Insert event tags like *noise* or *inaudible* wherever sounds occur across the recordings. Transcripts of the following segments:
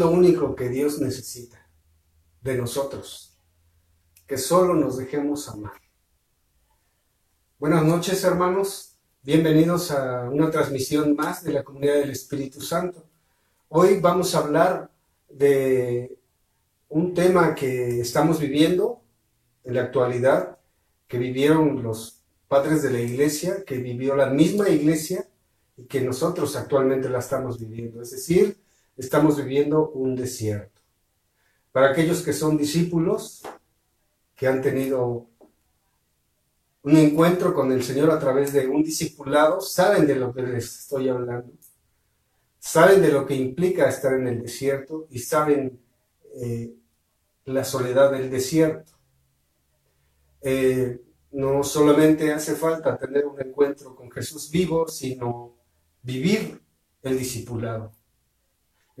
lo único que Dios necesita de nosotros. Que solo nos dejemos amar. Buenas noches, hermanos. Bienvenidos a una transmisión más de la comunidad del Espíritu Santo. Hoy vamos a hablar de un tema que estamos viviendo en la actualidad, que vivieron los padres de la iglesia, que vivió la misma iglesia y que nosotros actualmente la estamos viviendo. Es decir, estamos viviendo un desierto. Para aquellos que son discípulos, que han tenido un encuentro con el Señor a través de un discipulado, saben de lo que les estoy hablando. Saben de lo que implica estar en el desierto y saben eh, la soledad del desierto. Eh, no solamente hace falta tener un encuentro con Jesús vivo, sino vivir el discipulado.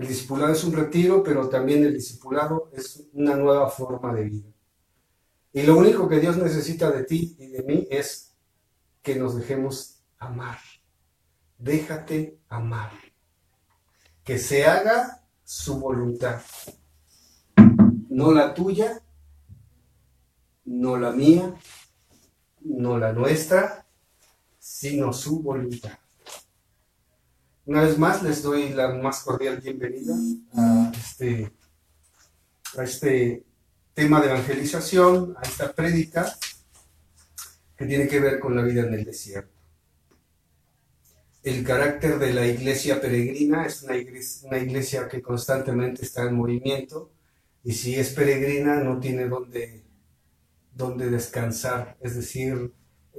El discipulado es un retiro, pero también el discipulado es una nueva forma de vida. Y lo único que Dios necesita de ti y de mí es que nos dejemos amar. Déjate amar. Que se haga su voluntad. No la tuya, no la mía, no la nuestra, sino su voluntad. Una vez más les doy la más cordial bienvenida a este, a este tema de evangelización, a esta prédica que tiene que ver con la vida en el desierto. El carácter de la iglesia peregrina es una iglesia, una iglesia que constantemente está en movimiento y si es peregrina no tiene donde, donde descansar, es decir,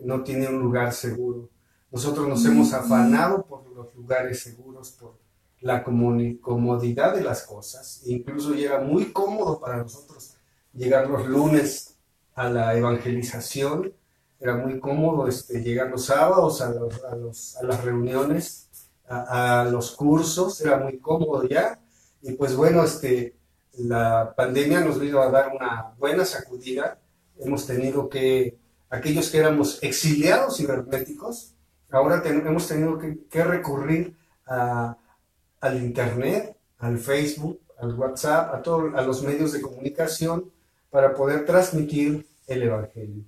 no tiene un lugar seguro. Nosotros nos hemos afanado por los lugares seguros, por la comodidad de las cosas. E incluso llega muy cómodo para nosotros llegar los lunes a la evangelización. Era muy cómodo este, llegar los sábados a, los, a, los, a las reuniones, a, a, los cursos. Era muy cómodo ya. Y pues bueno, este, la pandemia nos vino a dar una buena sacudida. Hemos tenido que, aquellos que éramos exiliados cibernéticos, ahora hemos tenido que, recurrir al Internet, al Facebook, al WhatsApp, a, todo, a los medios de comunicación para poder transmitir el Evangelio.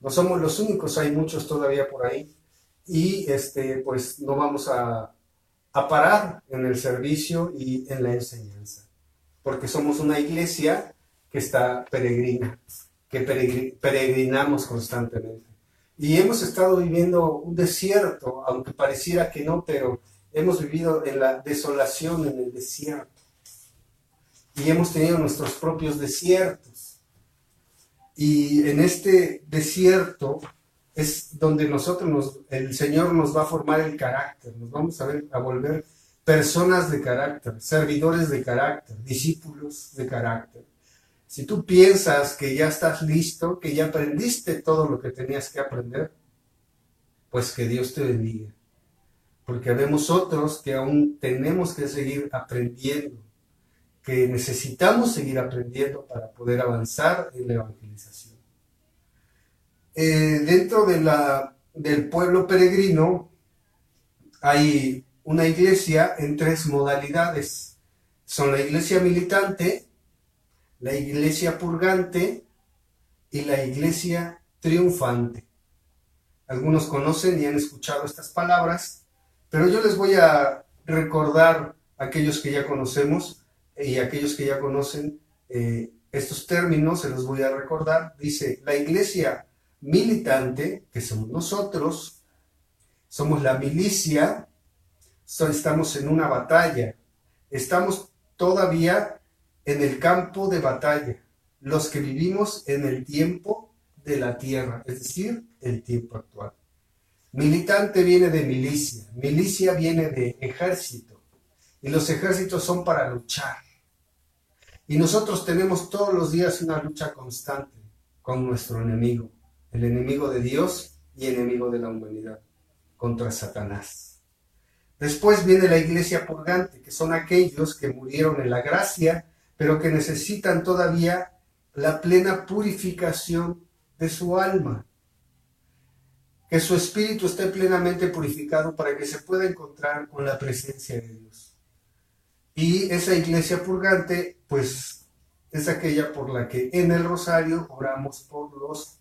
No somos los únicos, hay muchos todavía por ahí y este, pues no vamos a parar en el servicio y en la enseñanza, porque somos una iglesia que está peregrina, que peregrinamos constantemente. Y hemos estado viviendo un desierto, aunque pareciera que no, pero hemos vivido en la desolación, en el desierto. y hemos tenido nuestros propios desiertos. Y en este desierto es donde nosotros, nos, el Señor nos va a formar el carácter, nos vamos a, ver, a volver personas de carácter, servidores de carácter, discípulos de carácter. Si tú piensas que ya estás listo, que ya aprendiste todo lo que tenías que aprender, pues que Dios te bendiga. Porque vemos otros que aún tenemos que seguir aprendiendo, que necesitamos seguir aprendiendo para poder avanzar en la evangelización. Eh, dentro del pueblo peregrino hay una iglesia en tres modalidades. Son la iglesia militante, la iglesia purgante y la iglesia triunfante. Algunos conocen y han escuchado estas palabras, pero yo les voy a recordar aquellos que ya conocemos y aquellos que ya conocen eh, estos términos, se los voy a recordar. Dice, la iglesia militante, que somos nosotros, somos la milicia, estamos en una batalla, estamos todavía en el campo de batalla, los que vivimos en el tiempo de la tierra, es decir, el tiempo actual. Militante viene de milicia, milicia viene de ejército, y los ejércitos son para luchar. Y nosotros tenemos todos los días una lucha constante con nuestro enemigo, el enemigo de Dios y enemigo de la humanidad, contra Satanás. Después viene la iglesia purgante, que son aquellos que murieron en la gracia, pero que necesitan todavía la plena purificación de su alma. Que su espíritu esté plenamente purificado para que se pueda encontrar con la presencia de Dios. Y esa iglesia purgante, pues, es aquella por la que en el rosario oramos por los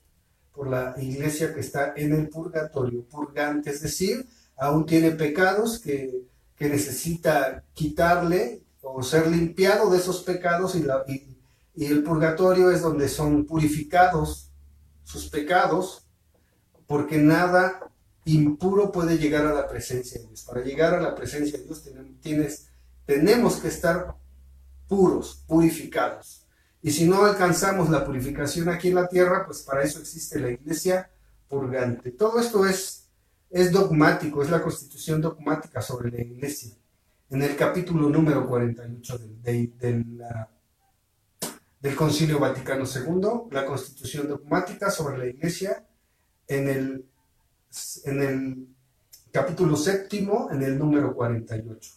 por la iglesia que está en el purgatorio, purgante, es decir, aún tiene pecados que, necesita quitarle o ser limpiado de esos pecados y, la, y, el purgatorio es donde son purificados sus pecados, porque nada impuro puede llegar a la presencia de Dios. Para llegar a la presencia de Dios tienes, tenemos que estar puros, purificados. Y si no alcanzamos la purificación aquí en la tierra, pues para eso existe la iglesia purgante. Todo esto es es dogmático, es la constitución dogmática sobre la iglesia. En el capítulo número 48 del, del Concilio Vaticano II, la constitución dogmática sobre la iglesia, en el, en el capítulo séptimo, en el número 48.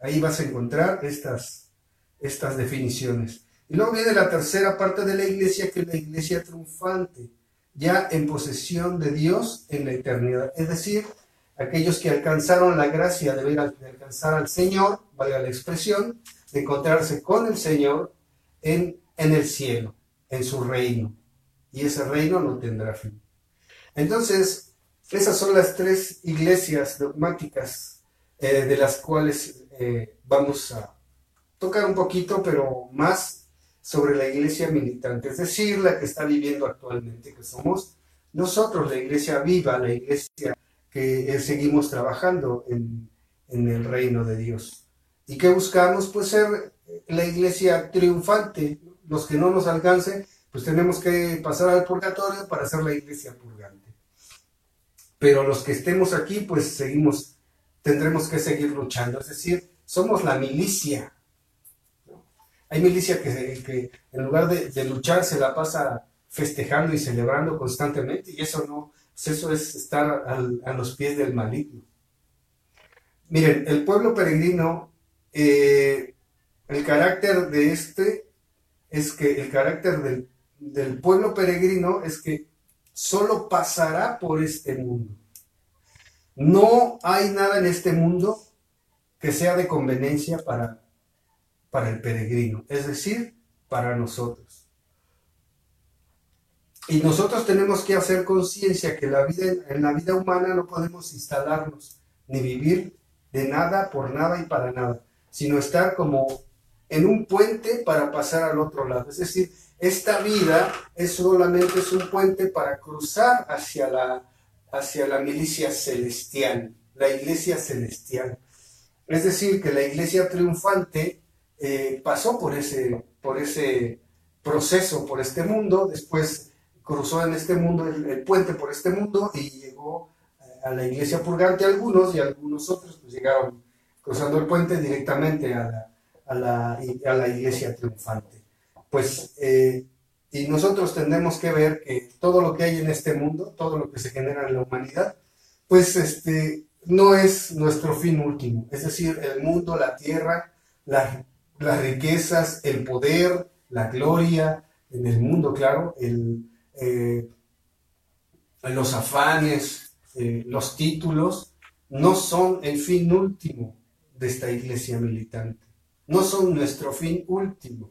Ahí vas a encontrar estas, estas definiciones. Y luego viene la tercera parte de la iglesia, que es la iglesia triunfante ya en posesión de Dios en la eternidad. Es decir, aquellos que alcanzaron la gracia de, ver, alcanzar al Señor, valga la expresión, de encontrarse con el Señor en, en el cielo, en su reino. Y ese reino no tendrá fin. Entonces, esas son las tres iglesias dogmáticas eh, de las cuales eh, vamos a tocar un poquito, pero más sobre la iglesia militante, es decir, la que está viviendo actualmente, que somos nosotros, la iglesia viva, la iglesia que eh, seguimos trabajando en, el reino de Dios. ¿Y que buscamos? Pues ser la iglesia triunfante. Los que no nos alcance, pues tenemos que pasar al purgatorio para ser la iglesia purgante. Pero los que estemos aquí, pues seguimos, tendremos que seguir luchando. Es decir, somos la milicia hay milicia que, en lugar de, luchar se la pasa festejando y celebrando constantemente y eso no, pues eso es estar a los pies del maligno. Miren, el pueblo peregrino, eh, el carácter de este es que el carácter del, del pueblo peregrino es que solo pasará por este mundo. No hay nada en este mundo que sea de conveniencia para para el peregrino, es decir, para nosotros. Y nosotros tenemos que hacer conciencia que la vida, en la vida humana no podemos instalarnos ni vivir de nada, por nada y para nada, sino estar como en un puente para pasar al otro lado. Es decir, esta vida es solamente es un puente para cruzar hacia la, hacia la milicia celestial, la iglesia celestial. Es decir, que la iglesia triunfante eh, pasó por ese, por ese proceso, por este mundo, después cruzó en este mundo, el, puente por este mundo y llegó a la iglesia purgante algunos y algunos otros pues llegaron cruzando el puente directamente a la, a la, a la iglesia triunfante. Pues, eh, y nosotros tendremos que ver que todo lo que hay en este mundo, todo lo que se genera en la humanidad, pues este, no es nuestro fin último. Es decir, el mundo, la tierra, las riquezas, el poder, la gloria en el mundo, claro, el, eh, los afanes, eh, los títulos, no son el fin último de esta iglesia militante no son nuestro fin último.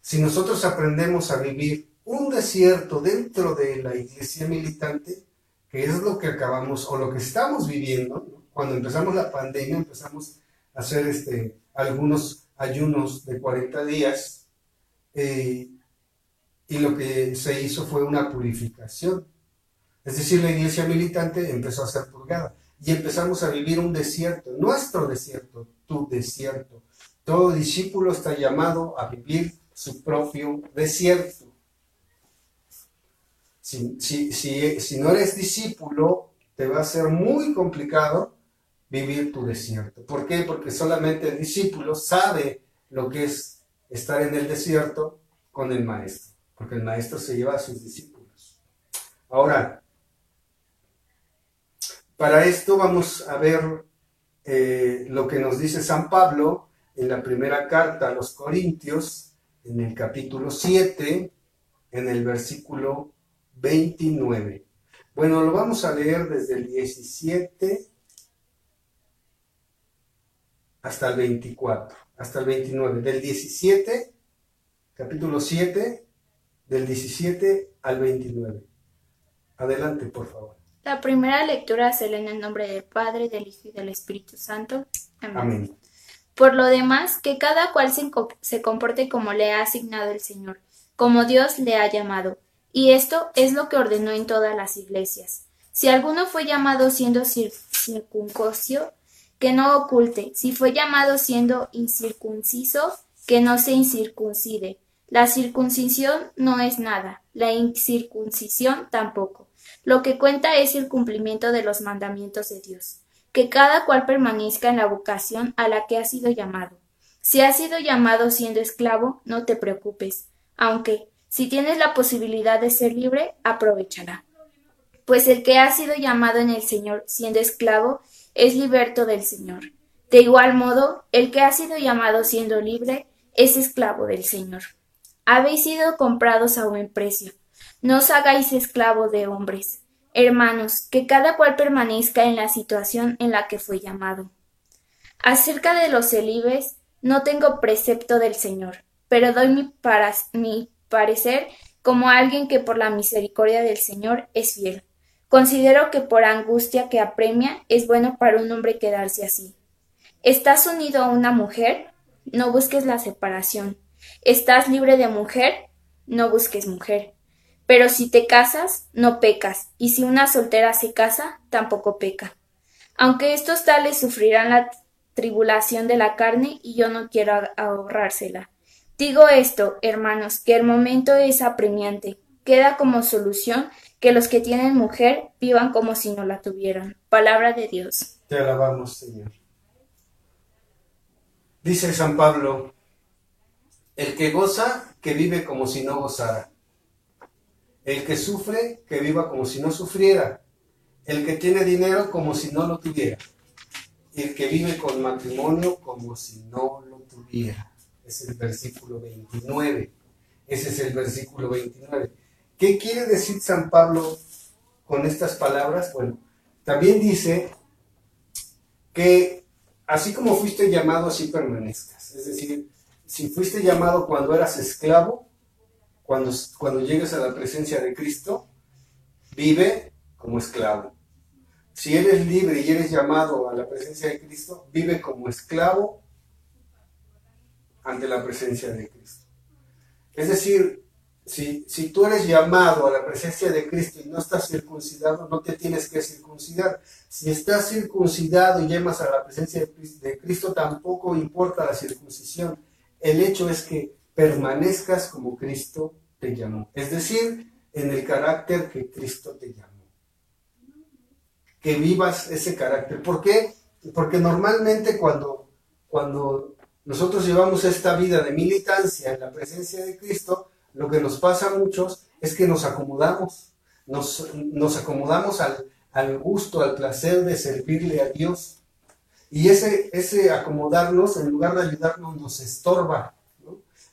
Si nosotros aprendemos a vivir un desierto dentro de la iglesia militante, que es lo que acabamos o lo que estamos viviendo, cuando empezamos la pandemia empezamos a hacer este, algunos ayunos de 40 días eh, y lo que se hizo fue una purificación. Es decir, la iglesia militante empezó a ser purgada y empezamos a vivir un desierto, nuestro desierto, tu desierto. Todo discípulo está llamado a vivir su propio desierto. Si, no eres discípulo, te va a ser muy complicado vivir tu desierto. ¿Por qué? Porque solamente el discípulo sabe lo que es estar en el desierto con el maestro, porque el maestro se lleva a sus discípulos. Ahora, para esto vamos a ver eh, lo que nos dice San Pablo en la primera carta a los Corintios, en el capítulo 7, en el versículo 29. Bueno, lo vamos a leer desde el 17 hasta el 24, hasta el 29. Del 17, capítulo 7, del 17 al 29. Adelante, por favor. La primera lectura se lee en el nombre del Padre, del Hijo y del Espíritu Santo. Amén. Por lo demás, que cada cual se, comporte como le ha asignado el Señor, como Dios le ha llamado. Y esto es lo que ordenó en todas las iglesias. Si alguno fue llamado siendo circuncosio, que no oculte. Si fue llamado siendo incircunciso, que no se incircuncide. La circuncisión no es nada, la incircuncisión tampoco lo que cuenta es el cumplimiento de los mandamientos de Dios, que cada cual permanezca en la vocación a la que ha sido llamado. Si has sido llamado siendo esclavo, no te preocupes, aunque, si tienes la posibilidad de ser libre, aprovechará. Pues el que ha sido llamado en el Señor siendo esclavo, es liberto del Señor. De igual modo, el que ha sido llamado siendo libre, es esclavo del Señor. Habéis sido comprados a buen precio no os hagáis esclavo de hombres. Hermanos, que cada cual permanezca en la situación en la que fue llamado. Acerca de los celibes, no tengo precepto del Señor, pero doy mi, mi parecer como alguien que por la misericordia del Señor es fiel. Considero que por angustia que apremia es bueno para un hombre quedarse así. ¿Estás unido a una mujer? No busques la separación. ¿Estás libre de mujer? No busques mujer. Pero si te casas, no pecas, y si una soltera se casa, tampoco peca. Aunque estos tales sufrirán la tribulación de la carne, y yo no quiero ahorrársela. Digo esto, hermanos, que el momento es apremiante. Queda como solución que los que tienen mujer vivan como si no la tuvieran. Palabra de Dios. Te alabamos, Señor. Dice San Pablo, el que goza, que vive como si no gozara. El que sufre, que viva como si no sufriera. El que tiene dinero, como si no lo tuviera. El que vive con matrimonio, como si no lo tuviera. Es el versículo 29. Ese es el versículo 29. ¿Qué quiere decir San Pablo con estas palabras? Bueno, también dice que así como fuiste llamado, así permanezcas. Es decir, si fuiste llamado cuando eras esclavo, cuando, cuando llegues a la presencia de Cristo, vive como esclavo. Si eres libre y eres llamado a la presencia de Cristo, vive como esclavo ante la presencia de Cristo. Es decir, si, si tú eres llamado a la presencia de Cristo y no estás circuncidado, no te tienes que circuncidar. Si estás circuncidado y llamas a la presencia de Cristo, tampoco importa la circuncisión. El hecho es que permanezcas como Cristo te llamó. Es decir, en el carácter que Cristo te llamó. Que vivas ese carácter. ¿Por qué? Porque normalmente cuando, cuando nosotros llevamos esta vida de militancia en la presencia de Cristo, lo que nos pasa a muchos es que nos acomodamos, nos, nos acomodamos al, al, gusto, al placer de servirle a Dios. Y ese, ese acomodarnos, en lugar de ayudarnos, nos estorba,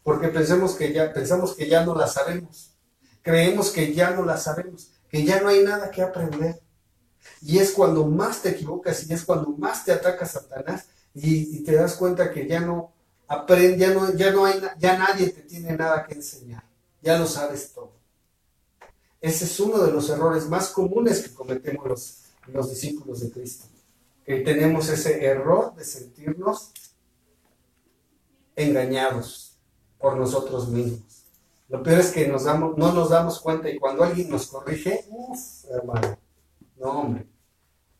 porque pensamos que, ya, pensamos que ya no la sabemos, creemos que ya no la sabemos, que ya no hay nada que aprender. Y es cuando más te equivocas y es cuando más te ataca Satanás y, y te das cuenta que ya no aprende, ya no, ya no hay, ya nadie te tiene nada que enseñar ya lo sabes todo. Ese es uno de los errores más comunes que cometemos los, los discípulos de Cristo. Que tenemos ese error de sentirnos engañados por nosotros mismos. Lo peor es que no nos damos cuenta y cuando alguien nos corrige, uff, hermano, no hombre,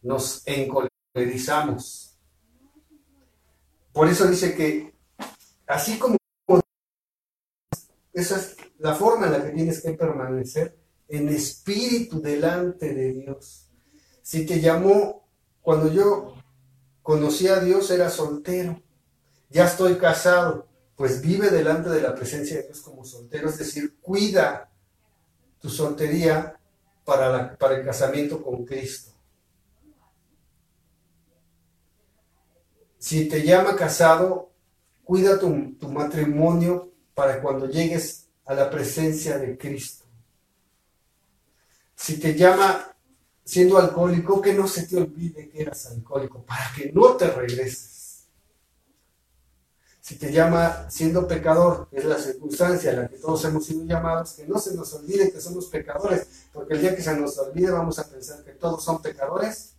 nos encolerizamos. Por eso dice que así como esa es la forma en la que tienes que permanecer en espíritu delante de Dios. Si te llamó, cuando yo conocí a Dios era soltero, ya estoy casado, pues vive delante de la presencia de Dios como soltero, es decir, cuida tu soltería para, el casamiento con Cristo. Si te llama casado, cuida tu matrimonio para cuando llegues a la presencia de Cristo. Si te llama siendo alcohólico, que no se te olvide que eras alcohólico, para que no te regreses. Si te llama siendo pecador, es la circunstancia a la que todos hemos sido llamados, que no se nos olvide que somos pecadores, porque el día que se nos olvide vamos a pensar que todos son pecadores,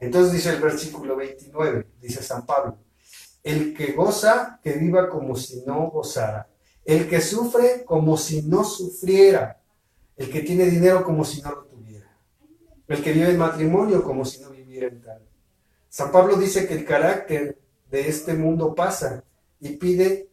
Entonces dice el versículo 29, dice San Pablo, el que goza, que viva como si no gozara. El que sufre, como si no sufriera. El que tiene dinero, como si no lo tuviera. El que vive en matrimonio, como si no viviera en tal. San Pablo dice que el carácter de este mundo pasa y pide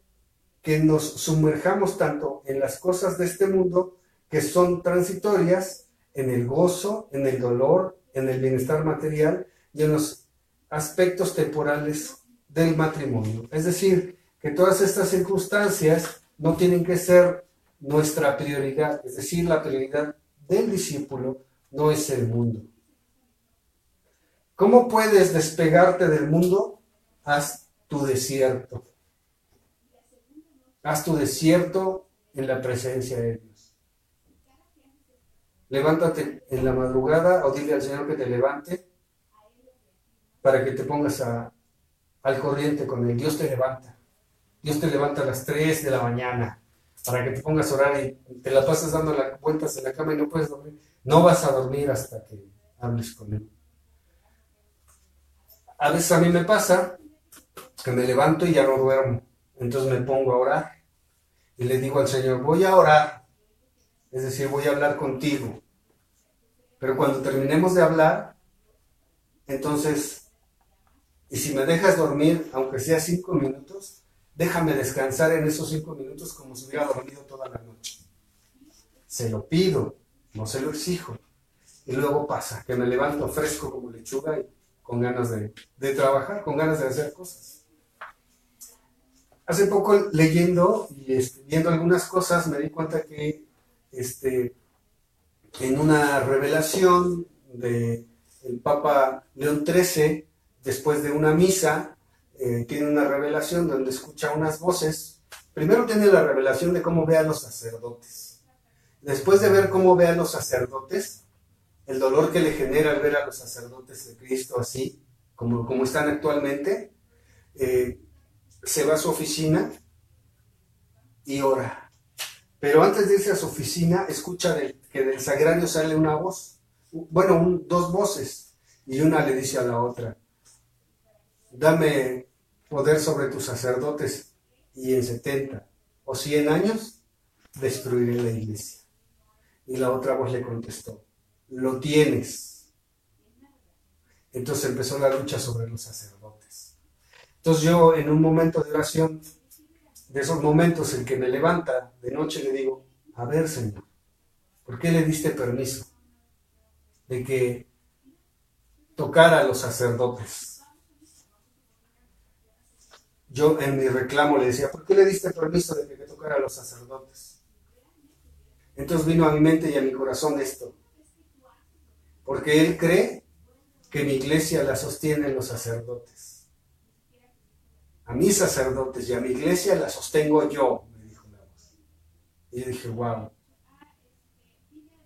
que nos sumerjamos tanto en las cosas de este mundo que son transitorias, en el gozo, en el dolor, en el bienestar material y en los aspectos temporales del matrimonio. Es decir, que todas estas circunstancias no tienen que ser nuestra prioridad, es decir, la prioridad del discípulo no es el mundo. ¿Cómo puedes despegarte del mundo? Haz tu desierto. Haz tu desierto en la presencia de Dios. Levántate en la madrugada o dile al Señor que te levante para que te pongas al corriente con él. Dios te levanta. Dios te levanta a las 3 de la mañana para que te pongas a orar y te la pasas dando vueltas en la cama y no puedes dormir. No vas a dormir hasta que hables con él. A veces a mí me pasa que me levanto y ya no duermo. Entonces me pongo a orar y le digo al Señor, voy a orar. Es decir, voy a hablar contigo. Pero cuando terminemos de hablar, entonces y si me dejas dormir, aunque sea cinco minutos, déjame descansar en esos cinco minutos como si hubiera dormido toda la noche. Se lo pido, no se lo exijo. Y luego pasa, que me levanto fresco como lechuga y con ganas de, trabajar, con ganas de hacer cosas. Hace poco leyendo y viendo algunas cosas me di cuenta que este, en una revelación del el Papa León XIII después de una misa, eh, tiene una revelación donde escucha unas voces. Primero tiene la revelación de cómo ve a los sacerdotes. Después de ver cómo ve a los sacerdotes, el dolor que le genera al ver a los sacerdotes de Cristo así, como, como están actualmente, eh, se va a su oficina y ora. Pero antes de irse a su oficina, escucha que del sagrario sale una voz, bueno, dos voces, y una le dice a la otra, dame poder sobre tus sacerdotes y en 70, o 100 años, destruiré la iglesia. Y la otra voz le contestó, lo tienes. Entonces empezó la lucha sobre los sacerdotes. Entonces yo en un momento de oración, de esos momentos en que me levanta de noche, le digo, a ver Señor, ¿por qué le diste permiso de que tocara a los sacerdotes? Yo en mi reclamo le decía, ¿por qué le diste permiso de que tocara a los sacerdotes? Entonces vino a mi mente y a mi corazón esto, porque él cree que mi iglesia la sostienen los sacerdotes. A mis sacerdotes y a mi iglesia la sostengo yo, me dijo la voz. Y yo dije, wow.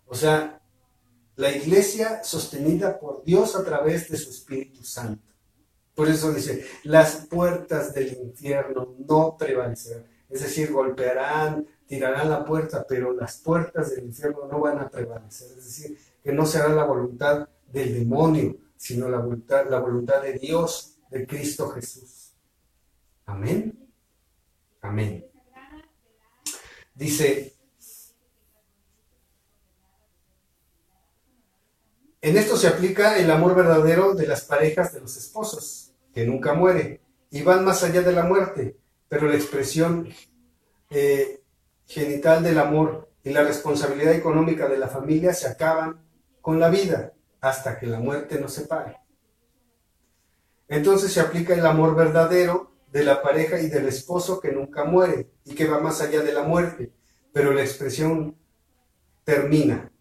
O sea, la iglesia sostenida por Dios a través de su Espíritu Santo. Por eso dice, las puertas del infierno no prevalecerán. Es decir, golpearán, tirarán la puerta, pero las puertas del infierno no van a prevalecer. Es decir, que no será la voluntad del demonio, sino la voluntad, la voluntad de Dios, de Cristo Jesús. Amén. Amén. Dice, en esto se aplica el amor verdadero de las parejas de los esposos, que nunca muere, y van más allá de la muerte, pero la expresión eh, genital del amor y la responsabilidad económica de la familia se acaban con la vida hasta que la muerte nos separe. Entonces se aplica el amor verdadero de la pareja y del esposo que nunca muere y que va más allá de la muerte, pero la expresión termina.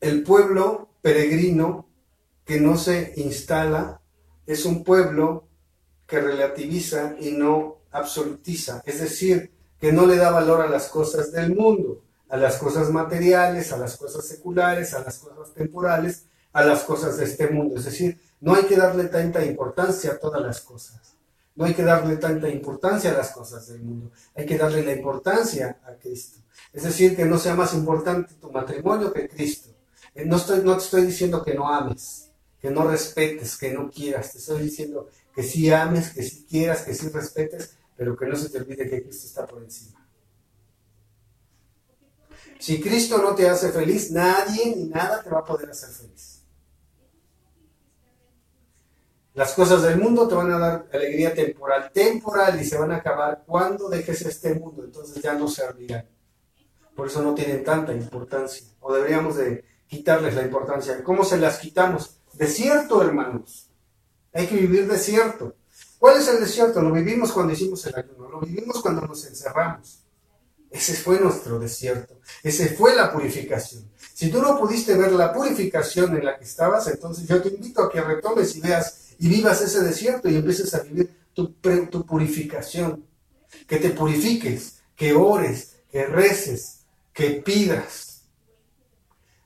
El pueblo peregrino que no se instala es un pueblo que relativiza y no absolutiza, es decir, que no le da valor a las cosas del mundo, a las cosas materiales, a las cosas seculares, a las cosas temporales, a las cosas de este mundo. Es decir, no hay que darle tanta importancia a todas las cosas. No hay que darle tanta importancia a las cosas del mundo. Hay que darle la importancia a Cristo. Es decir, que no sea más importante tu matrimonio que Cristo. Eh, no, estoy, no te estoy diciendo que no ames, que no respetes, que no quieras. Te estoy diciendo que sí ames, que sí quieras, que sí respetes, pero que no se te olvide que Cristo está por encima. Si Cristo no te hace feliz, nadie ni nada te va a poder hacer feliz. Las cosas del mundo te van a dar alegría temporal, temporal, y se van a acabar cuando dejes este mundo, entonces ya no servirán. Por eso no tienen tanta importancia, o deberíamos de quitarles la importancia. ¿Cómo se las quitamos? Desierto, hermanos. Hay que vivir desierto. ¿Cuál es el desierto? Lo vivimos cuando hicimos el ayuno, lo vivimos cuando nos encerramos. Ese fue nuestro desierto, ese fue la purificación. Si tú no pudiste ver la purificación en la que estabas, entonces yo te invito a que retomes y veas y vivas ese desierto y empieces a vivir tu, tu purificación. Que te purifiques, que ores, que reces, que pidas.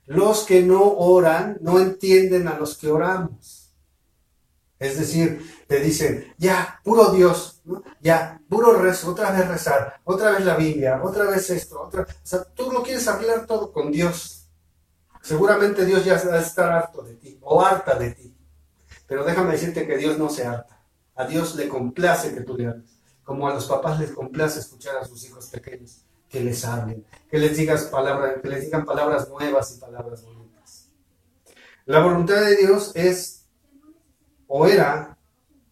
Los que no oran no entienden a los que oramos. Es decir, te dicen, ya, puro Dios, ya, puro rezo, otra vez rezar, otra vez la Biblia, otra vez esto, otra. O sea, tú no quieres arreglar todo con Dios. Seguramente Dios ya va a estar harto de ti o harta de ti. Pero déjame decirte que Dios no se harta. A Dios le complace que tú le hables. Como a los papás les complace escuchar a sus hijos pequeños que les hablen, que les digas palabras, que les digan palabras nuevas y palabras bonitas. La voluntad de Dios es o era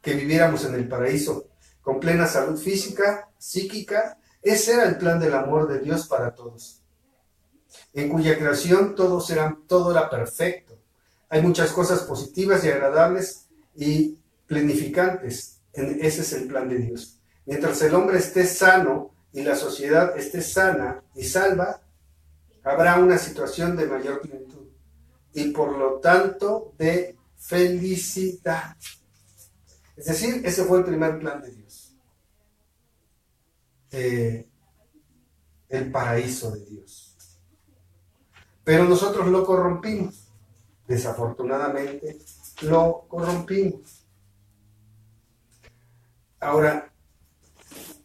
que viviéramos en el paraíso, con plena salud física, psíquica. Ese era el plan del amor de Dios para todos, en cuya creación todos eran, todo era perfecto. Hay muchas cosas positivas y agradables y plenificantes. Ese es el plan de Dios. Mientras el hombre esté sano y la sociedad esté sana y salva, habrá una situación de mayor plenitud y por lo tanto de felicidad. Es decir, ese fue el primer plan de Dios. El paraíso de Dios. Pero nosotros lo corrompimos. Desafortunadamente, lo corrompimos. Ahora,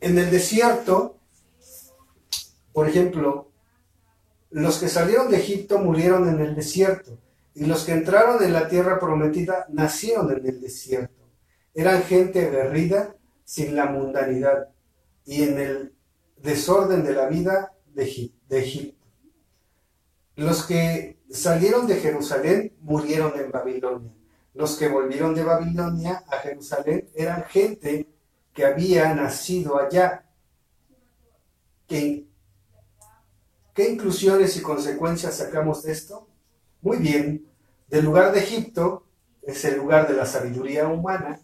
en el desierto, por ejemplo, los que salieron de Egipto murieron en el desierto. Y los que entraron en la tierra prometida nacieron en el desierto. Eran gente aguerrida sin la mundanidad. Y en el desorden de la vida de, Egipto. Los que salieron de Jerusalén murieron en Babilonia. Los que volvieron de Babilonia a Jerusalén eran gente que había nacido allá. ¿Qué, ¿Qué inclusiones y consecuencias sacamos de esto? Muy bien, del lugar de Egipto es el lugar de la sabiduría humana.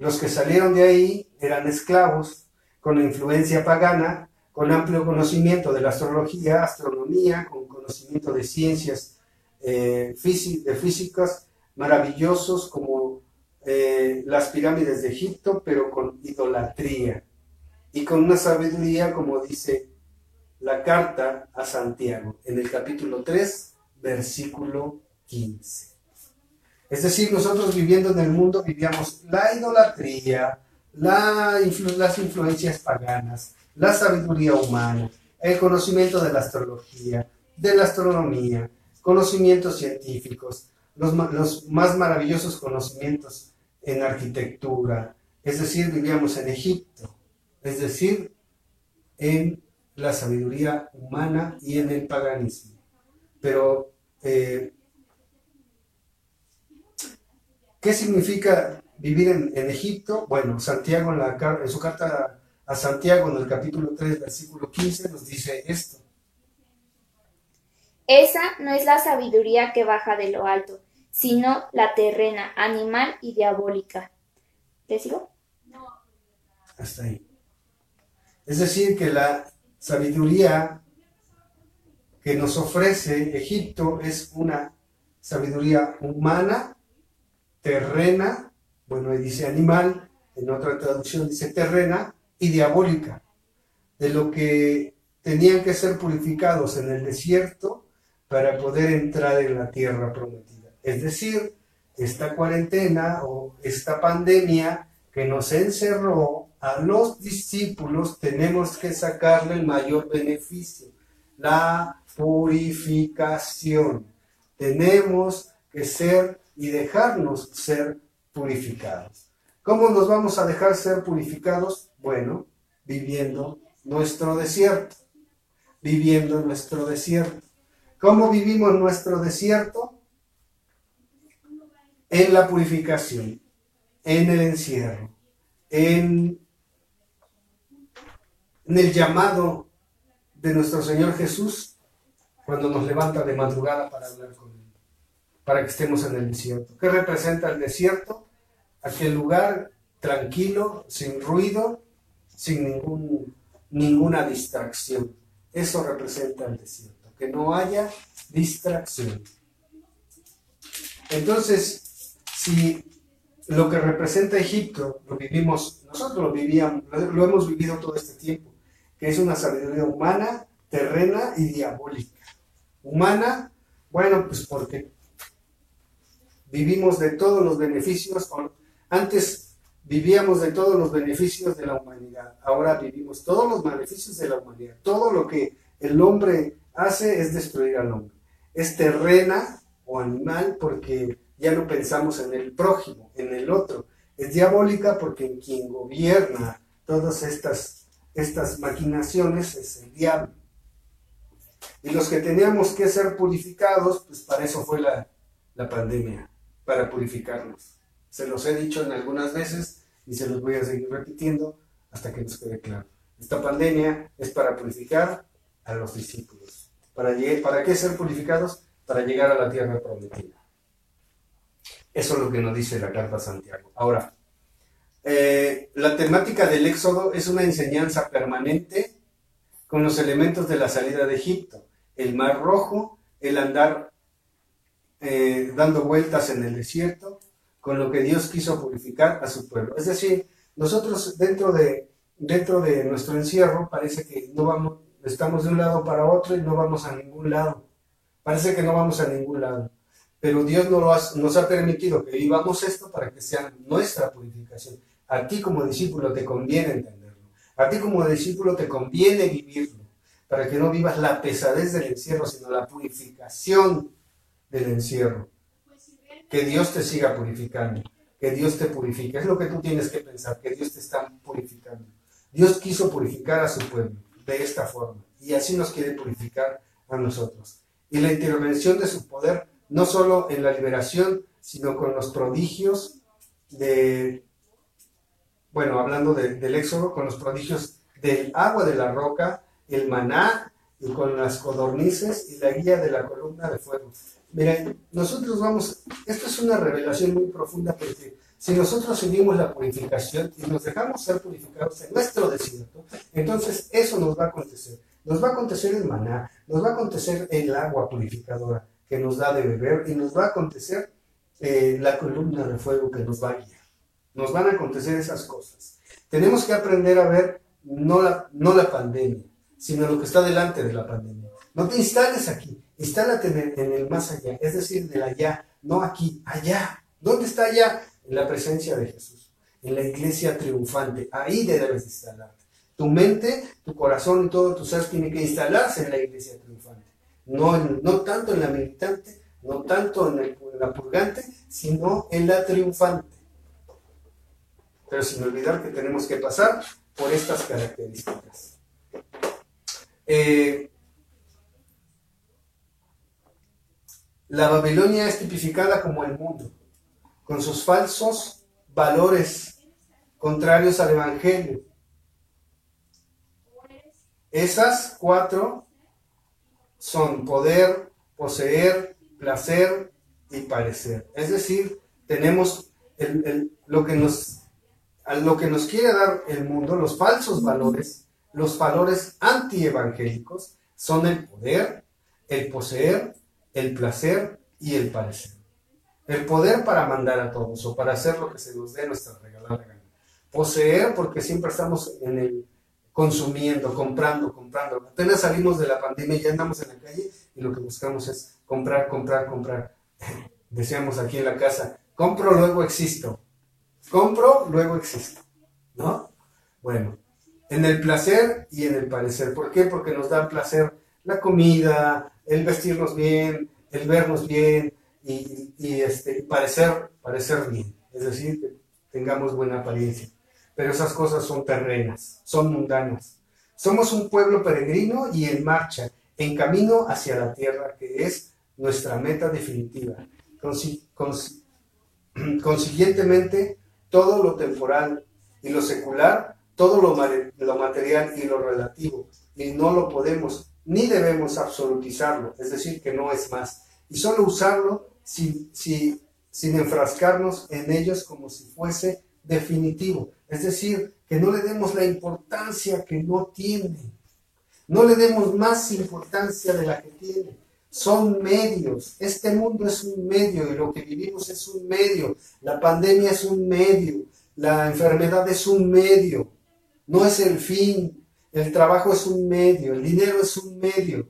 Los que salieron de ahí eran esclavos con influencia pagana, con amplio conocimiento de la astrología, astronomía, con conocimiento de ciencias eh, de físicas maravillosos como eh, las pirámides de Egipto, pero con idolatría y con una sabiduría, como dice la carta a Santiago en el capítulo 3, versículo 15. Es decir, nosotros viviendo en el mundo vivíamos la idolatría, las influencias paganas, la sabiduría humana, el conocimiento de la astrología, de la astronomía, conocimientos científicos, los, los más maravillosos conocimientos en arquitectura, es decir, vivíamos en Egipto, es decir, en la sabiduría humana y en el paganismo. Pero, eh, ¿qué significa vivir en, Egipto? Bueno, Santiago en, la, en su carta a Santiago en el capítulo 3, versículo 15 nos dice esto. Esa no es la sabiduría que baja de lo alto, sino la terrena, animal y diabólica. ¿Te sigo? Hasta ahí. Es decir, que la sabiduría que nos ofrece Egipto es una sabiduría humana, terrena, bueno, ahí dice animal, en otra traducción dice terrena y diabólica, de lo que tenían que ser purificados en el desierto para poder entrar en la tierra prometida. Es decir, esta cuarentena o esta pandemia que nos encerró a los discípulos tenemos que sacarle el mayor beneficio, la purificación. Tenemos que ser y dejarnos ser purificados. ¿Cómo nos vamos a dejar ser purificados? Bueno, viviendo nuestro desierto, viviendo nuestro desierto. ¿Cómo vivimos nuestro desierto? En la purificación, en el encierro, en en el llamado de nuestro Señor Jesús cuando nos levanta de madrugada para hablar con Él, para que estemos en el desierto. ¿Qué representa el desierto? Aquel lugar tranquilo, sin ruido, sin ningún, ninguna distracción. Eso representa el desierto, que no haya distracción. Entonces, si lo que representa Egipto lo vivimos, nosotros lo vivíamos, lo hemos vivido todo este tiempo, que es una sabiduría humana, terrena y diabólica. Humana, bueno, pues porque vivimos de todos los beneficios, antes vivíamos de todos los beneficios de la humanidad, ahora vivimos todos los beneficios de la humanidad. Todo lo que el hombre hace es destruir al hombre. Es terrena o animal porque ya no pensamos en el prójimo, en el otro. Es diabólica porque en quien gobierna todas estas estas maquinaciones es el diablo. Y los que teníamos que ser purificados, pues para eso fue la, pandemia, para purificarnos. Se los he dicho en algunas veces y se los voy a seguir repitiendo hasta que nos quede claro. Esta pandemia es para purificar a los discípulos. ¿Para, ¿Para qué ser purificados? Para llegar a la tierra prometida. Eso es lo que nos dice la carta Santiago. Ahora, eh, la temática del Éxodo es una enseñanza permanente con los elementos de la salida de Egipto, el mar rojo, el andar eh, dando vueltas en el desierto, con lo que Dios quiso purificar a su pueblo. Es decir, nosotros dentro de, dentro de nuestro encierro parece que no vamos, estamos de un lado para otro y no vamos a ningún lado. Parece que no vamos a ningún lado. Pero Dios nos, nos ha permitido que vivamos esto para que sea nuestra purificación. A ti como discípulo te conviene entenderlo. A ti como discípulo te conviene vivirlo, para que no vivas la pesadez del encierro, sino la purificación del encierro. Que Dios te siga purificando, que Dios te purifique. Es lo que tú tienes que pensar, que Dios te está purificando. Dios quiso purificar a su pueblo de esta forma y así nos quiere purificar a nosotros. Y la intervención de su poder, no solo en la liberación, sino con los prodigios de, bueno, hablando del éxodo, con los prodigios del agua de la roca, el maná, y con las codornices y la guía de la columna de fuego. Miren, nosotros vamos, esto es una revelación muy profunda porque si nosotros seguimos la purificación y nos dejamos ser purificados en nuestro desierto, entonces eso nos va a acontecer. Nos va a acontecer el maná, nos va a acontecer el agua purificadora que nos da de beber y nos va a acontecer eh, la columna de fuego que nos va a guiar. Nos van a acontecer esas cosas. Tenemos que aprender a ver no la, no la pandemia, sino lo que está delante de la pandemia. No te instales aquí, instálate en el, más allá, es decir, del allá, no aquí, allá. ¿Dónde está allá? En la presencia de Jesús, en la iglesia triunfante. Ahí debes instalarte. Tu mente, tu corazón y todo tu ser tiene que instalarse en la iglesia triunfante. No, no tanto en la militante, no tanto en, la purgante, sino en la triunfante. Pero sin olvidar que tenemos que pasar por estas características. Eh, la Babilonia es tipificada como el mundo, con sus falsos valores contrarios al Evangelio. Esas cuatro son poder, poseer, placer y parecer. Es decir, tenemos lo, que nos, lo que nos quiere dar el mundo, los falsos valores, los valores antievangélicos son el poder, el poseer, el placer y el parecer. El poder para mandar a todos o para hacer lo que se nos dé nuestra regalada gana. Poseer porque siempre estamos en el consumiendo, comprando, comprando. Apenas salimos de la pandemia y ya andamos en la calle y lo que buscamos es comprar, comprar, comprar. *laughs* Decíamos aquí en la casa, compro, luego existo. Compro, luego existo. ¿No? Bueno, en el placer y en el parecer. ¿Por qué? Porque nos da placer la comida, el vestirnos bien, el vernos bien y, este, parecer, parecer bien. Es decir, que tengamos buena apariencia. Pero esas cosas son terrenas, son mundanas. Somos un pueblo peregrino y en marcha, en camino hacia la tierra, que es nuestra meta definitiva. *clears throat* consiguientemente, todo lo temporal y lo secular todo lo, material y lo relativo, y no lo podemos ni debemos absolutizarlo, es decir, que no es más, y solo usarlo sin, sin enfrascarnos en ellos como si fuese definitivo, es decir, que no le demos la importancia que no tiene, no le demos más importancia de la que tiene. Son medios, este mundo es un medio y lo que vivimos es un medio, la pandemia es un medio, la enfermedad es un medio, no es el fin. El trabajo es un medio, el dinero es un medio,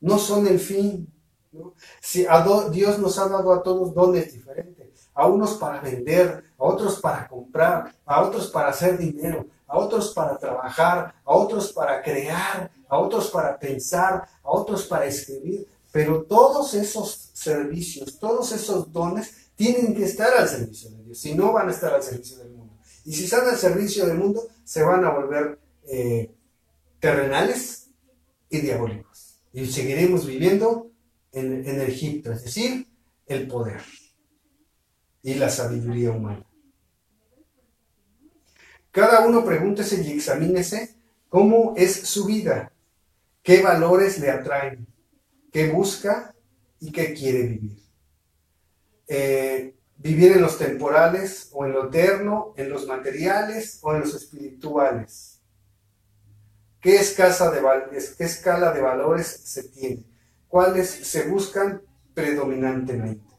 no son el fin. Si Dios nos ha dado a todos dones diferentes, a unos para vender, a otros para comprar, a otros para hacer dinero, a otros para trabajar, a otros para crear, a otros para pensar, a otros para escribir, pero todos esos servicios, todos esos dones tienen que estar al servicio de Dios, si no van a estar al servicio del mundo. Y si están al servicio del mundo, se van a volver eh, terrenales y diabólicos. Y seguiremos viviendo en, en Egipto, es decir, el poder y la sabiduría humana. Cada uno pregúntese y examínese cómo es su vida, qué valores le atraen, qué busca y qué quiere vivir. Eh, vivir en los temporales o en lo eterno, en los materiales o en los espirituales. ¿Qué, escala de, valores se tiene? ¿Cuáles se buscan predominantemente?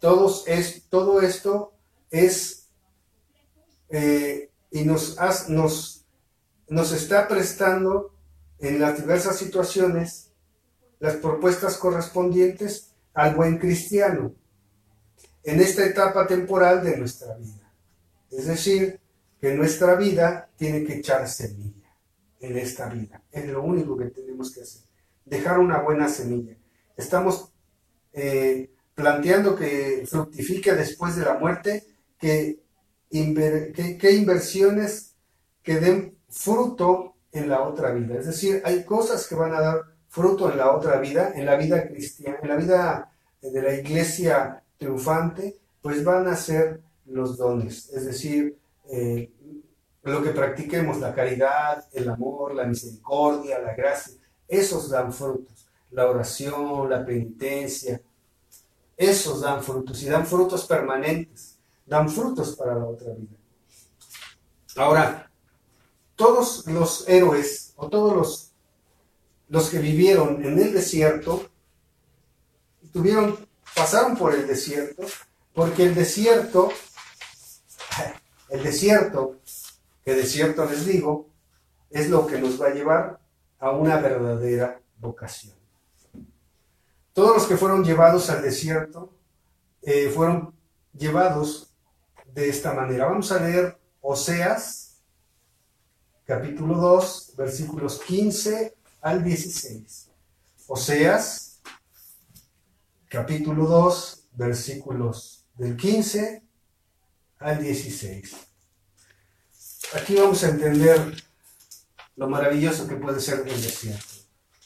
Todo esto es eh, y nos, nos, nos está prestando en las diversas situaciones las propuestas correspondientes al buen cristiano en esta etapa temporal de nuestra vida. Es decir, que nuestra vida tiene que echar semilla en esta vida. Es lo único que tenemos que hacer. Dejar una buena semilla. Estamos eh, planteando que fructifique después de la muerte, que, que, inversiones que den fruto en la otra vida. Es decir, hay cosas que van a dar fruto en la otra vida, en la vida cristiana, en la vida de la iglesia triunfante, pues van a ser los dones. Es decir, eh, lo que practiquemos, la caridad, el amor, la misericordia, la gracia, esos dan frutos. La oración, la penitencia, esos dan frutos y dan frutos permanentes, dan frutos para la otra vida. Ahora, todos los héroes o todos los, los que vivieron en el desierto, tuvieron, pasaron por el desierto, porque el desierto, *laughs* el desierto, que desierto les digo, es lo que nos va a llevar a una verdadera vocación. Todos los que fueron llevados al desierto eh, fueron llevados de esta manera. Vamos a leer Oseas, capítulo 2, versículos 15 al 16. Oseas, capítulo 2, versículos del 15 al 16. Aquí vamos a entender lo maravilloso que puede ser el desierto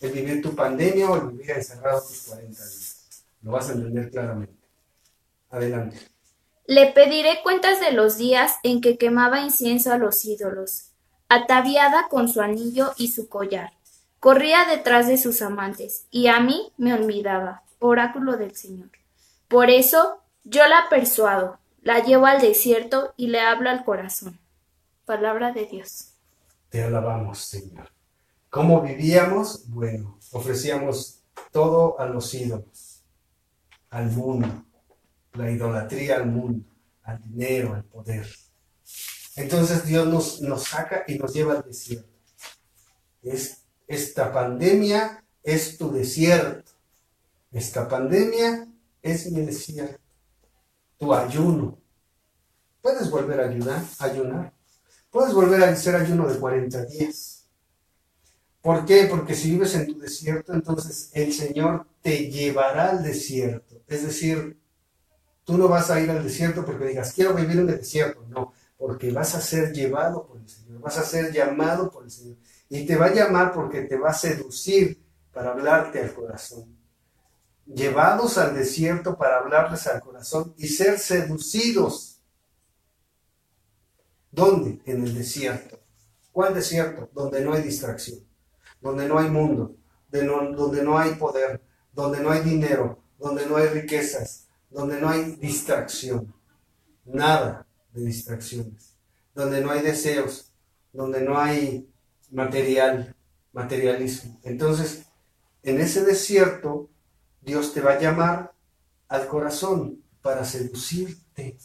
el vivir tu pandemia o el vivir encerrado tus 40 días. Lo vas a entender claramente. Adelante. Le pediré cuentas de los días en que quemaba incienso a los ídolos, ataviada con su anillo y su collar. Corría detrás de sus amantes, y a mí me olvidaba, oráculo del Señor. Por eso yo la persuado, la llevo al desierto y le hablo al corazón. Palabra de Dios. Te alabamos, Señor. ¿Cómo vivíamos? Bueno, ofrecíamos todo a los ídolos, al mundo, la idolatría al mundo, al dinero, al poder. Entonces Dios nos, nos saca y nos lleva al desierto. Es, esta pandemia es tu desierto. Esta pandemia es mi desierto. Tu ayuno. Puedes volver a ayunar, ayunar. Puedes volver a hacer ayuno de 40 días ¿Por qué? Porque si vives en tu desierto, entonces el Señor te llevará al desierto. Es decir, tú no vas a ir al desierto porque digas, quiero vivir en el desierto. No, porque vas a ser llevado por el Señor, vas a ser llamado por el Señor. Y te va a llamar porque te va a seducir para hablarte al corazón. Llevados al desierto para hablarles al corazón y ser seducidos. ¿Dónde? En el desierto. ¿Cuál desierto? Donde no hay distracción donde no hay mundo, donde no hay poder, donde no hay dinero, donde no hay riquezas, donde no hay distracción, nada de distracciones, donde no hay deseos, donde no hay material, materialismo. Entonces, en ese desierto, Dios te va a llamar al corazón para seducirte.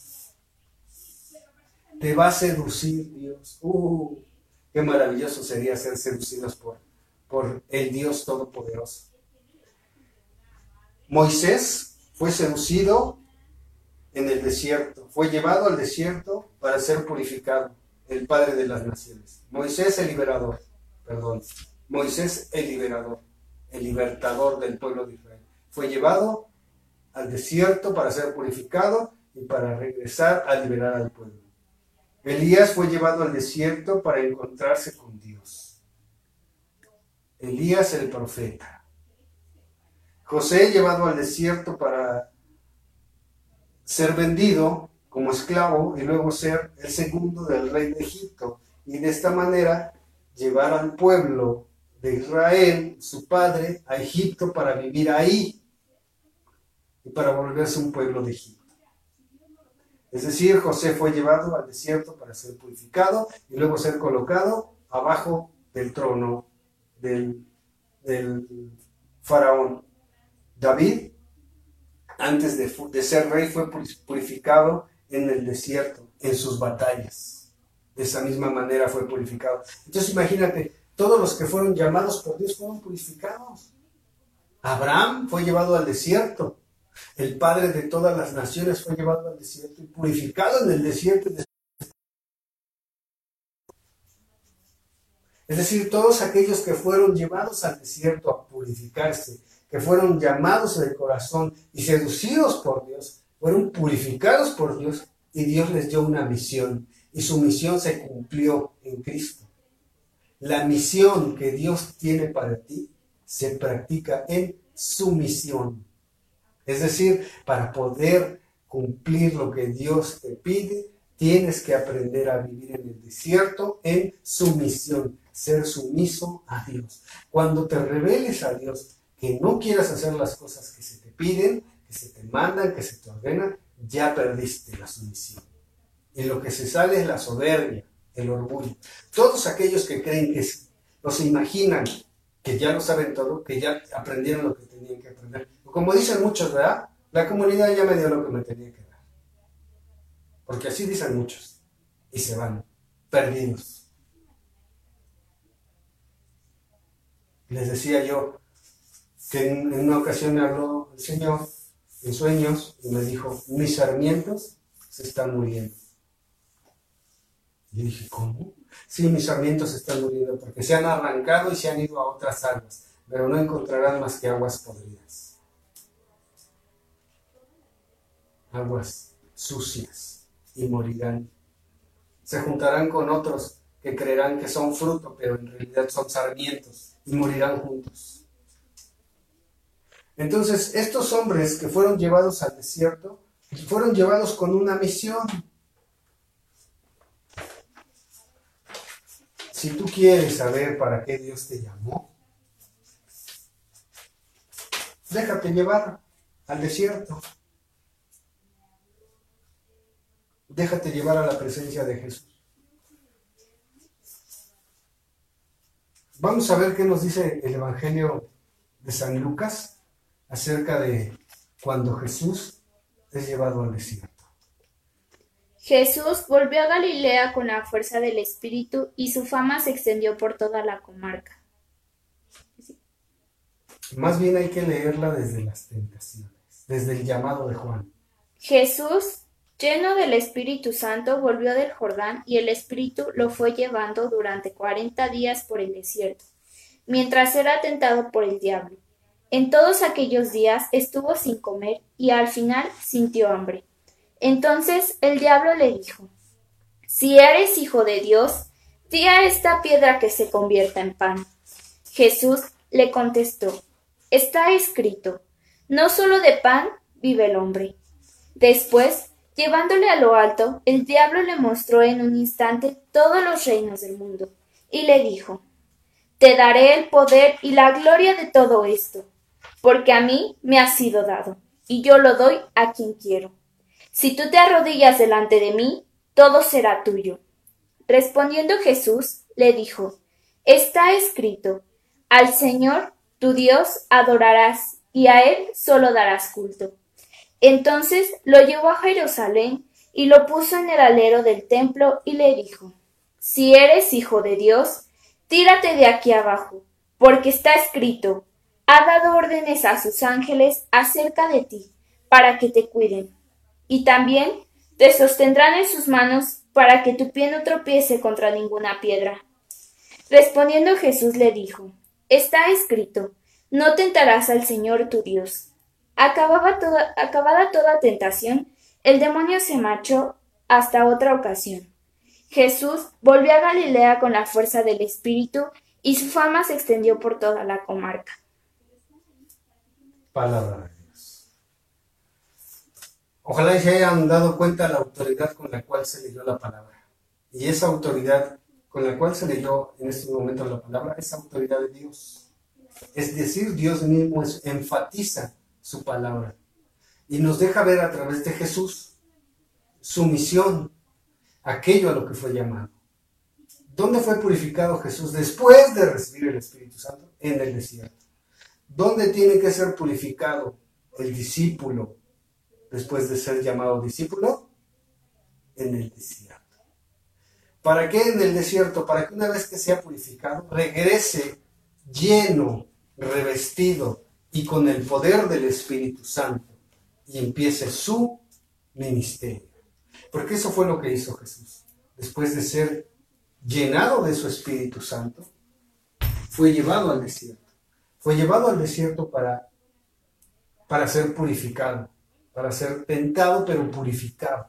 Te va a seducir Dios. Uh, qué maravilloso sería ser seducidos por por el Dios Todopoderoso. Moisés fue seducido en el desierto, fue llevado al desierto para ser purificado, el Padre de las Naciones. Moisés el liberador, perdón, Moisés el liberador, el libertador del pueblo de Israel. Fue llevado al desierto para ser purificado y para regresar a liberar al pueblo. Elías fue llevado al desierto para encontrarse con Dios. Elías el profeta. José llevado al desierto para ser vendido como esclavo y luego ser el segundo del rey de Egipto. Y de esta manera llevar al pueblo de Israel, su padre, a Egipto para vivir ahí y para volverse un pueblo de Egipto. Es decir, José fue llevado al desierto para ser purificado y luego ser colocado abajo del trono del, faraón. David, antes de, ser rey, fue purificado en el desierto, en sus batallas. De esa misma manera fue purificado. Entonces imagínate, todos los que fueron llamados por Dios fueron purificados. Abraham fue llevado al desierto. El padre de todas las naciones fue llevado al desierto y purificado en el desierto Es decir, todos aquellos que fueron llevados al desierto a purificarse, que fueron llamados del corazón y seducidos por Dios, fueron purificados por Dios y Dios les dio una misión y su misión se cumplió en Cristo. La misión que Dios tiene para ti se practica en sumisión. Es decir, para poder cumplir lo que Dios te pide, tienes que aprender a vivir en el desierto en sumisión, ser sumiso a Dios. Cuando te reveles a Dios que no quieras hacer las cosas que se te piden, que se te mandan, que se te ordenan, ya perdiste la sumisión. Y lo que se sale es la soberbia, el orgullo. Todos aquellos que creen que no se imaginan que ya lo saben todo, que ya aprendieron lo que tenían que aprender. Como dicen muchos, ¿verdad? La comunidad ya me dio lo que me tenía que dar. Porque así dicen muchos. Y se van perdidos. Les decía yo que en, una ocasión me habló el Señor en sueños y me dijo, mis sarmientos se están muriendo. Y dije, ¿cómo? Sí, mis sarmientos están muriendo porque se han arrancado y se han ido a otras aguas, pero no encontrarán más que aguas podridas. Aguas sucias y morirán. Se juntarán con otros que creerán que son fruto, pero en realidad son sarmientos y morirán juntos. Entonces, estos hombres que fueron llevados al desierto, fueron llevados con una misión Si tú quieres saber para qué Dios te llamó, déjate llevar al desierto. Déjate llevar a la presencia de Jesús. Vamos a ver qué nos dice el Evangelio de San Lucas acerca de cuando Jesús es llevado al desierto. Jesús volvió a Galilea con la fuerza del Espíritu y su fama se extendió por toda la comarca. Más bien hay que leerla desde las tentaciones, desde el llamado de Juan. Jesús, lleno del Espíritu Santo, volvió del Jordán y el Espíritu lo fue llevando durante cuarenta días por el desierto, mientras era tentado por el diablo. En todos aquellos días estuvo sin comer y al final sintió hambre. Entonces el diablo le dijo, Si eres hijo de Dios, di a esta piedra que se convierta en pan. Jesús le contestó, Está escrito, no solo de pan vive el hombre. Después, llevándole a lo alto, el diablo le mostró en un instante todos los reinos del mundo, y le dijo, Te daré el poder y la gloria de todo esto, porque a mí me ha sido dado, y yo lo doy a quien quiero. Si tú te arrodillas delante de mí, todo será tuyo. Respondiendo Jesús, le dijo, Está escrito, al Señor tu Dios adorarás, y a Él solo darás culto. Entonces lo llevó a Jerusalén y lo puso en el alero del templo y le dijo, Si eres hijo de Dios, tírate de aquí abajo, porque está escrito, ha dado órdenes a sus ángeles acerca de ti, para que te cuiden y también te sostendrán en sus manos para que tu pie no tropiece contra ninguna piedra. Respondiendo Jesús le dijo, Está escrito, no tentarás al Señor tu Dios. Acababa toda, acabada toda tentación, el demonio se marchó hasta otra ocasión. Jesús volvió a Galilea con la fuerza del Espíritu y su fama se extendió por toda la comarca. Palabra Ojalá se hayan dado cuenta de la autoridad con la cual se leyó la palabra. Y esa autoridad con la cual se leyó en este momento la palabra es autoridad de Dios. Es decir, Dios mismo enfatiza su palabra y nos deja ver a través de Jesús su misión, aquello a lo que fue llamado. ¿Dónde fue purificado Jesús después de recibir el Espíritu Santo? En el desierto. ¿Dónde tiene que ser purificado el discípulo después de ser llamado discípulo? En el desierto. ¿Para qué en el desierto? Para que una vez que sea purificado, regrese lleno, revestido y con el poder del Espíritu Santo y empiece su ministerio. Porque eso fue lo que hizo Jesús. Después de ser llenado de su Espíritu Santo, fue llevado al desierto. Fue llevado al desierto para, para ser purificado para ser tentado pero purificado.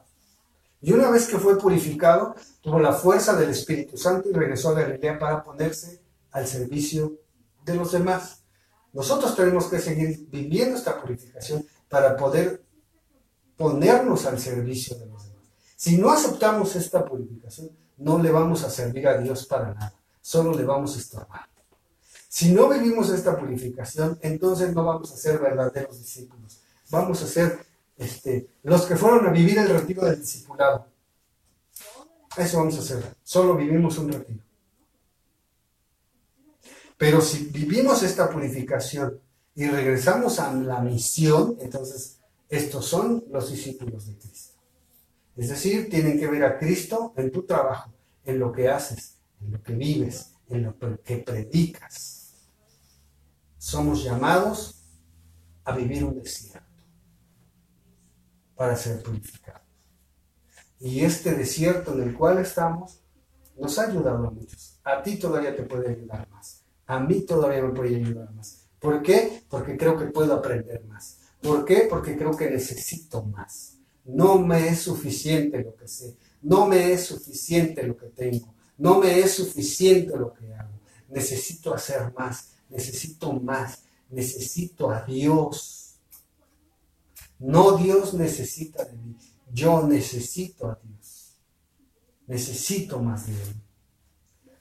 Y una vez que fue purificado, tuvo la fuerza del Espíritu Santo y regresó a Galilea para ponerse al servicio de los demás. Nosotros tenemos que seguir viviendo esta purificación para poder ponernos al servicio de los demás. Si no aceptamos esta purificación, no le vamos a servir a Dios para nada, solo le vamos a estorbar. Si no vivimos esta purificación, entonces no vamos a ser verdaderos discípulos. Vamos a ser este, los que fueron a vivir el retiro del discipulado. Eso vamos a hacer. Solo vivimos un retiro. Pero si vivimos esta purificación y regresamos a la misión, entonces estos son los discípulos de Cristo. Es decir, tienen que ver a Cristo en tu trabajo, en lo que haces, en lo que vives, en lo que predicas. Somos llamados a vivir un desierto para ser purificados. Y este desierto en el cual estamos nos ha ayudado a muchos. A ti todavía te puede ayudar más. A mí todavía me puede ayudar más. ¿Por qué? Porque creo que puedo aprender más. ¿Por qué? Porque creo que necesito más. No me es suficiente lo que sé. No me es suficiente lo que tengo. No me es suficiente lo que hago. Necesito hacer más. Necesito más. Necesito a Dios. No Dios necesita de mí, yo necesito a Dios. Necesito más de Él.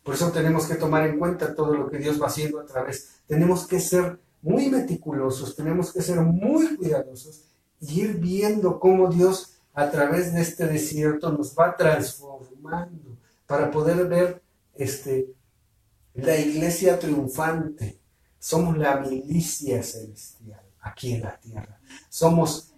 Por eso tenemos que tomar en cuenta todo lo que Dios va haciendo a través. Tenemos que ser muy meticulosos, tenemos que ser muy cuidadosos y ir viendo cómo Dios a través de este desierto nos va transformando para poder ver este, la iglesia triunfante. Somos la milicia celestial aquí en la tierra. Somos,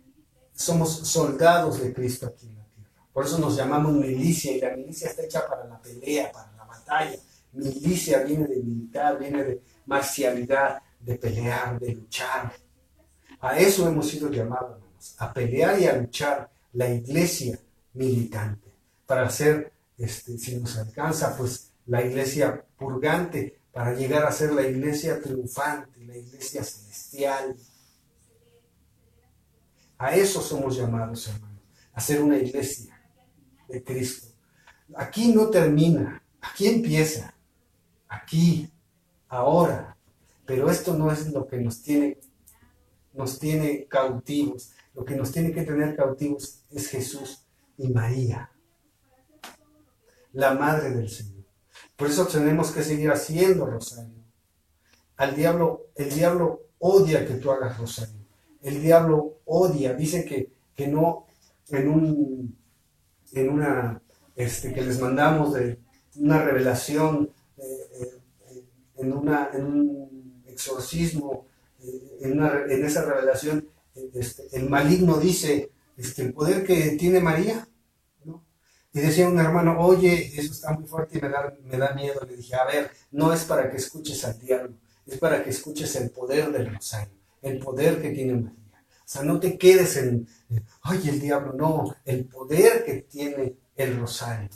somos soldados de Cristo aquí en la tierra. Por eso nos llamamos milicia y la milicia está hecha para la pelea, para la batalla. Milicia viene de militar, viene de marcialidad, de pelear, de luchar. A eso hemos sido llamados, hermanos, a pelear y a luchar la iglesia militante, para hacer, este, si nos alcanza, pues la iglesia purgante, para llegar a ser la iglesia triunfante, la iglesia celestial, a eso somos llamados, hermanos, a ser una iglesia de Cristo. Aquí no termina, aquí empieza, aquí, ahora. Pero esto no es lo que nos tiene, nos tiene cautivos. Lo que nos tiene que tener cautivos es Jesús y María, la madre del Señor. Por eso tenemos que seguir haciendo rosario. Al diablo, el diablo odia que tú hagas rosario el diablo odia, dice que, que no en un, en una, este, que les mandamos de una revelación, eh, eh, en, una, en un exorcismo, eh, en, esa revelación, este, el maligno dice, este, el poder que tiene María. Y decía un hermano, oye, eso está muy fuerte y me da, me da miedo. Le dije, a ver, no es para que escuches al diablo, es para que escuches el poder del rosario el poder que tiene María. O sea, no te quedes en, ay, el diablo, no, el poder que tiene el rosario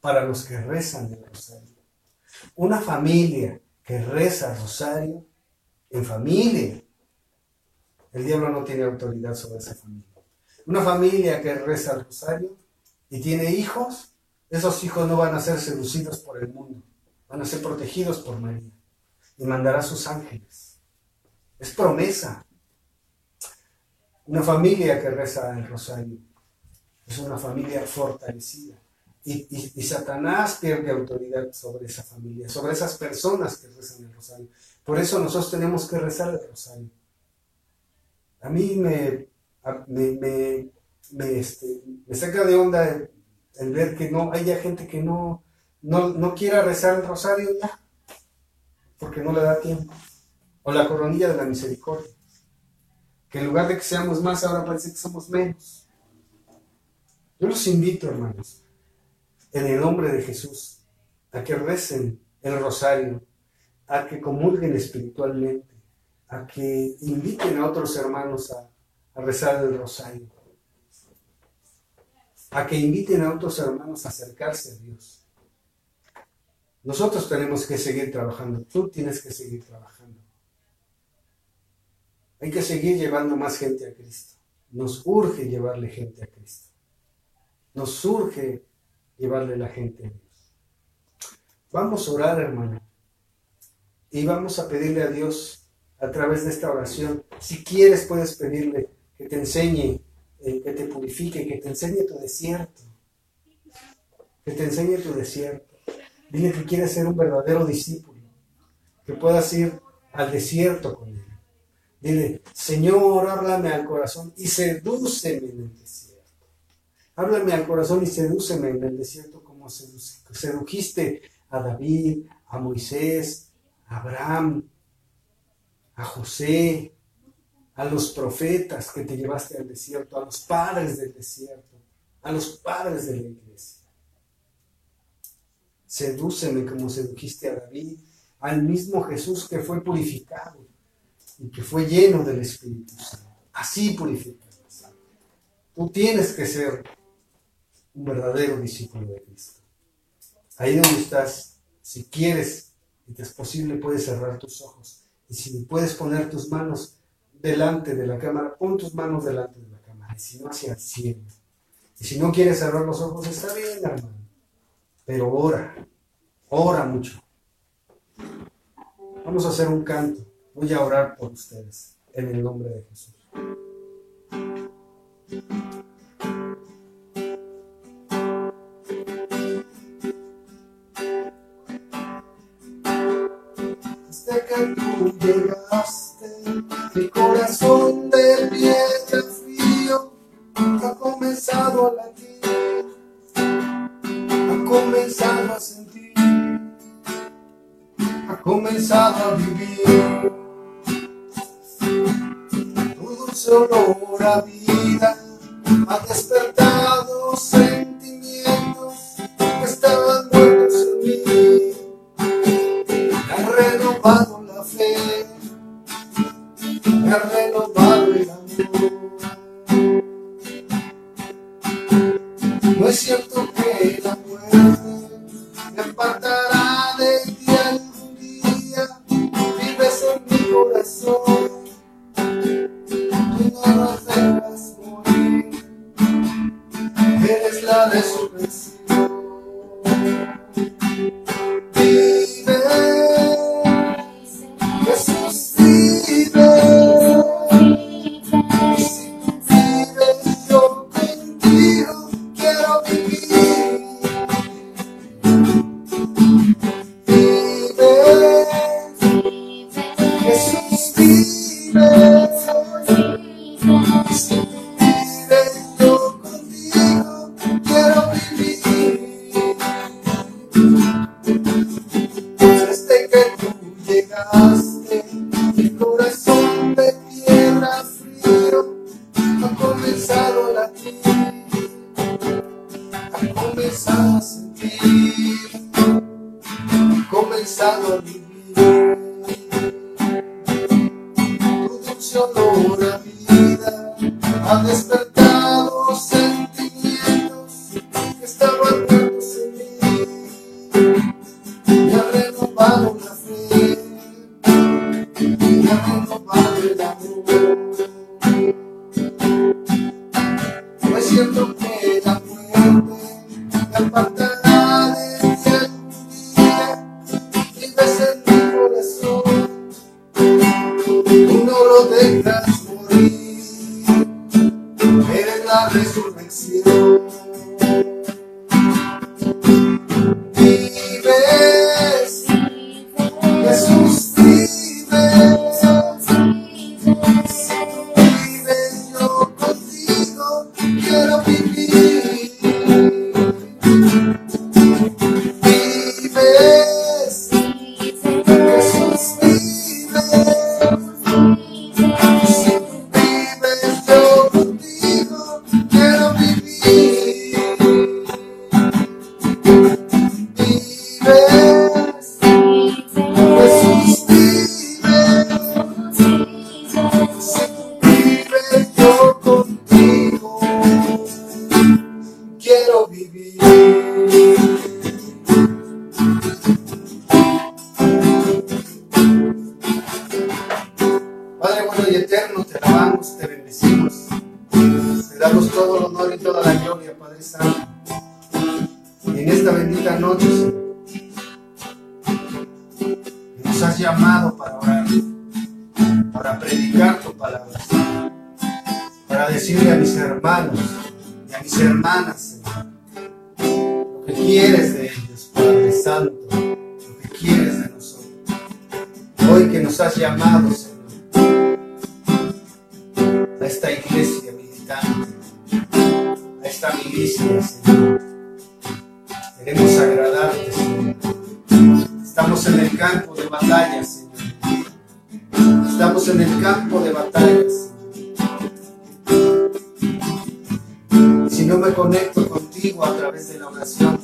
para los que rezan el rosario. Una familia que reza rosario, en familia, el diablo no tiene autoridad sobre esa familia. Una familia que reza el rosario y tiene hijos, esos hijos no van a ser seducidos por el mundo, van a ser protegidos por María y mandará sus ángeles es promesa. Una familia que reza el rosario es una familia fortalecida. Y, Satanás pierde autoridad sobre esa familia, sobre esas personas que rezan el rosario. Por eso nosotros tenemos que rezar el rosario. A mí me, me, este, saca de onda el, ver que no haya gente que no, no, no quiera rezar el rosario ya, porque no le da tiempo o la coronilla de la misericordia. Que en lugar de que seamos más, ahora parece que somos menos. Yo los invito, hermanos, en el nombre de Jesús, a que recen el rosario, a que comulguen espiritualmente, a que inviten a otros hermanos a rezar el rosario, a que inviten a otros hermanos a acercarse a Dios. Nosotros tenemos que seguir trabajando, tú tienes que seguir trabajando. Hay que seguir llevando más gente a Cristo. Nos urge llevarle gente a Cristo. Nos surge llevarle la gente a Dios. Vamos a orar, hermano. Y vamos a pedirle a Dios a través de esta oración. Si quieres, puedes pedirle que te enseñe, que te purifique, que te enseñe tu desierto. Que te enseñe tu desierto. Dile que quieres ser un verdadero discípulo. Que puedas ir al desierto con él. Dile, Señor, háblame al corazón y sedúceme en el desierto. Háblame al corazón y sedúceme en el desierto como sedujiste a David, a Moisés, a Abraham, a José, a los profetas que te llevaste al desierto, a los padres del desierto, a los padres de la iglesia. Sedúceme como sedujiste a David, al mismo Jesús que fue purificado y que fue lleno del Espíritu Santo. Así purificas. Tú tienes que ser un verdadero discípulo de Cristo. Ahí donde estás, si quieres y te es posible, puedes cerrar tus ojos. Y si puedes poner tus manos delante de la cámara, pon tus manos delante de la cámara. Y si no, hacia el cielo. Y si no quieres cerrar los ojos, está bien, hermano. Pero ora, ora mucho. Vamos a hacer un canto. Voy a orar por ustedes en el nombre de Jesús. Mi corazón de frío ha comenzado a latir, ha comenzado a sentir, ha comenzado a vivir. Olor a vida ha despertado No Estamos en el campo de batallas. Si no me conecto contigo a través de la oración,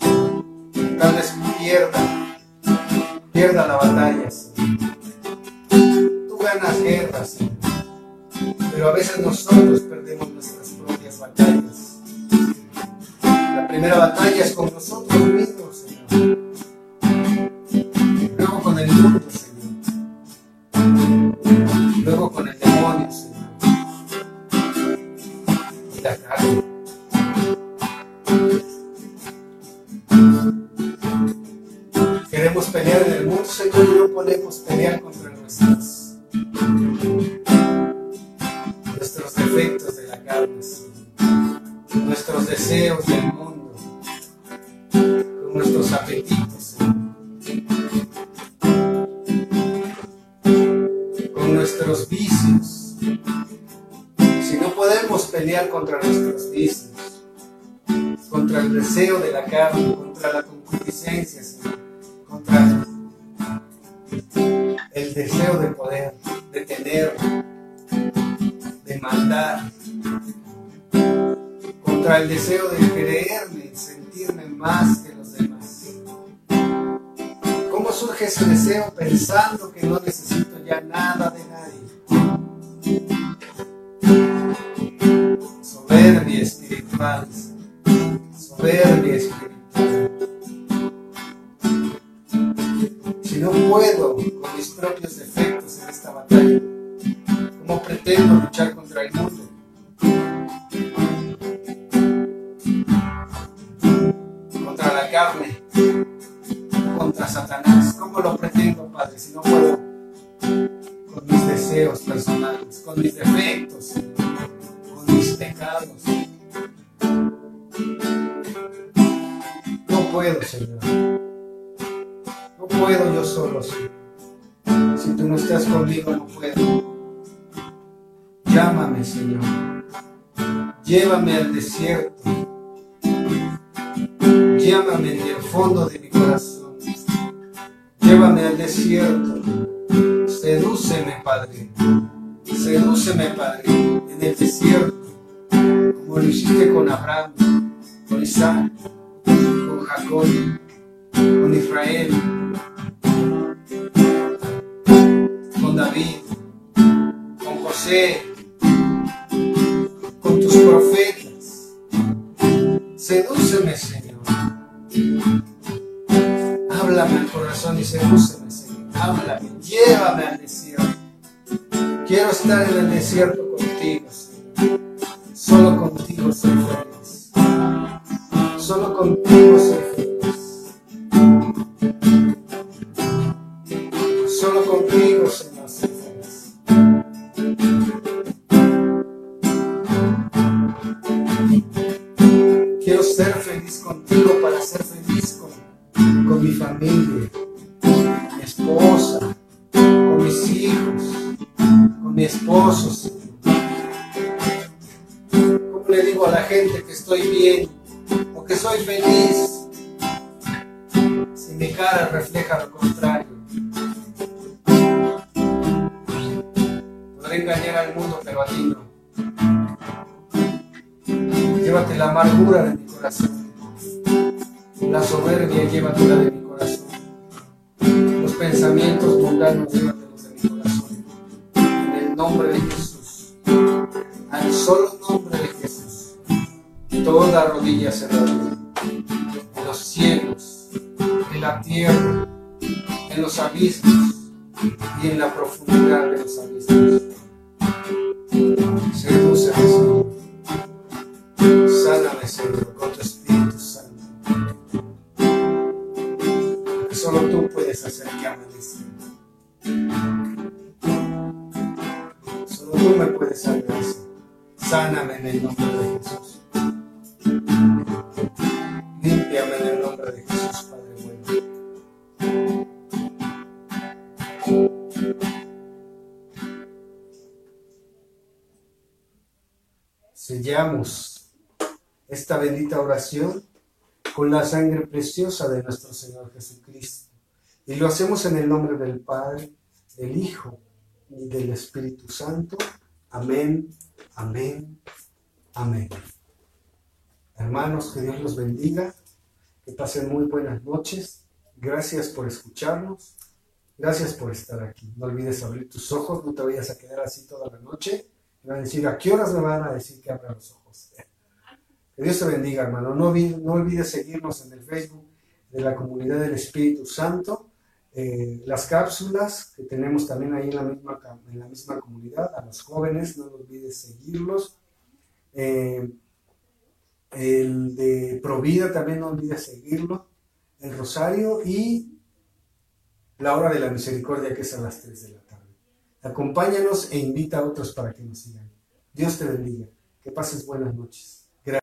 tal vez pierda, pierda la batalla, Señor. Tú ganas guerras. Pero a veces nosotros perdemos nuestras propias batallas. La primera batalla es con nosotros mismos, contra la concupiscencia, contra el deseo de poder, de tener, de mandar, contra el deseo de creerme, sentirme más que los demás. ¿Cómo surge ese deseo pensando que no necesito ya nada de nadie? Soberbia espiritual. Soberbia espiritual. Si no puedo con mis propios defectos en esta batalla, ¿cómo pretendo luchar contra el mundo? Contra la carne, contra Satanás. ¿Cómo lo pretendo, Padre, si no puedo con mis deseos personales, con mis defectos, con mis pecados? No puedo, Señor. No puedo yo solo, Señor. Si tú no estás conmigo, no puedo. Llámame, Señor. Llévame al desierto. Llámame en el fondo de mi corazón. Llévame al desierto. Sedúceme, Padre. Sedúceme, Padre, en el desierto. Como lo hiciste con Abraham, con Isaac, con Jacob, con Israel, con David, con José, con tus profetas. Sedúceme, Señor. Háblame al corazón y sedúceme, Señor. Háblame, llévame al desierto. Quiero estar en el desierto contigo, Señor. Solo contigo feliz. Solo contigo Soberbia, llévatela de mi corazón. Los pensamientos mundanos, llévatelos de mi corazón. En el nombre de Jesús. Al solo nombre de Jesús. Toda rodilla se dobla. En los cielos, en la tierra, en los abismos y en la profundidad de los abismos. Sedúceme, Señor. Sáname, Señor, con tu Espíritu Santo. Porque solo tú me puedes sanar. Sáname en el nombre de Jesús. Límpiame en el nombre de Jesús, Padre bueno. Sellamos esta bendita oración con la sangre preciosa de nuestro Señor Jesucristo. Y lo hacemos en el nombre del Padre, del Hijo y del Espíritu Santo. Amén, amén, amén. Hermanos, que Dios los bendiga, que pasen muy buenas noches. Gracias por escucharnos. Gracias por estar aquí. No olvides abrir tus ojos, no te vayas a quedar así toda la noche. Me van a decir, ¿a qué horas me van a decir que abra los ojos? *laughs* Que Dios te bendiga, hermano. No, no olvides seguirnos en el Facebook de la comunidad del Espíritu Santo. Eh, las cápsulas que tenemos también ahí en la, misma, en la misma comunidad, a los jóvenes, no olvides seguirlos. Eh, el de Provida también no olvides seguirlo. El Rosario y la hora de la misericordia que es a las 3 de la tarde. Acompáñanos e invita a otros para que nos sigan. Dios te bendiga. Que pases buenas noches.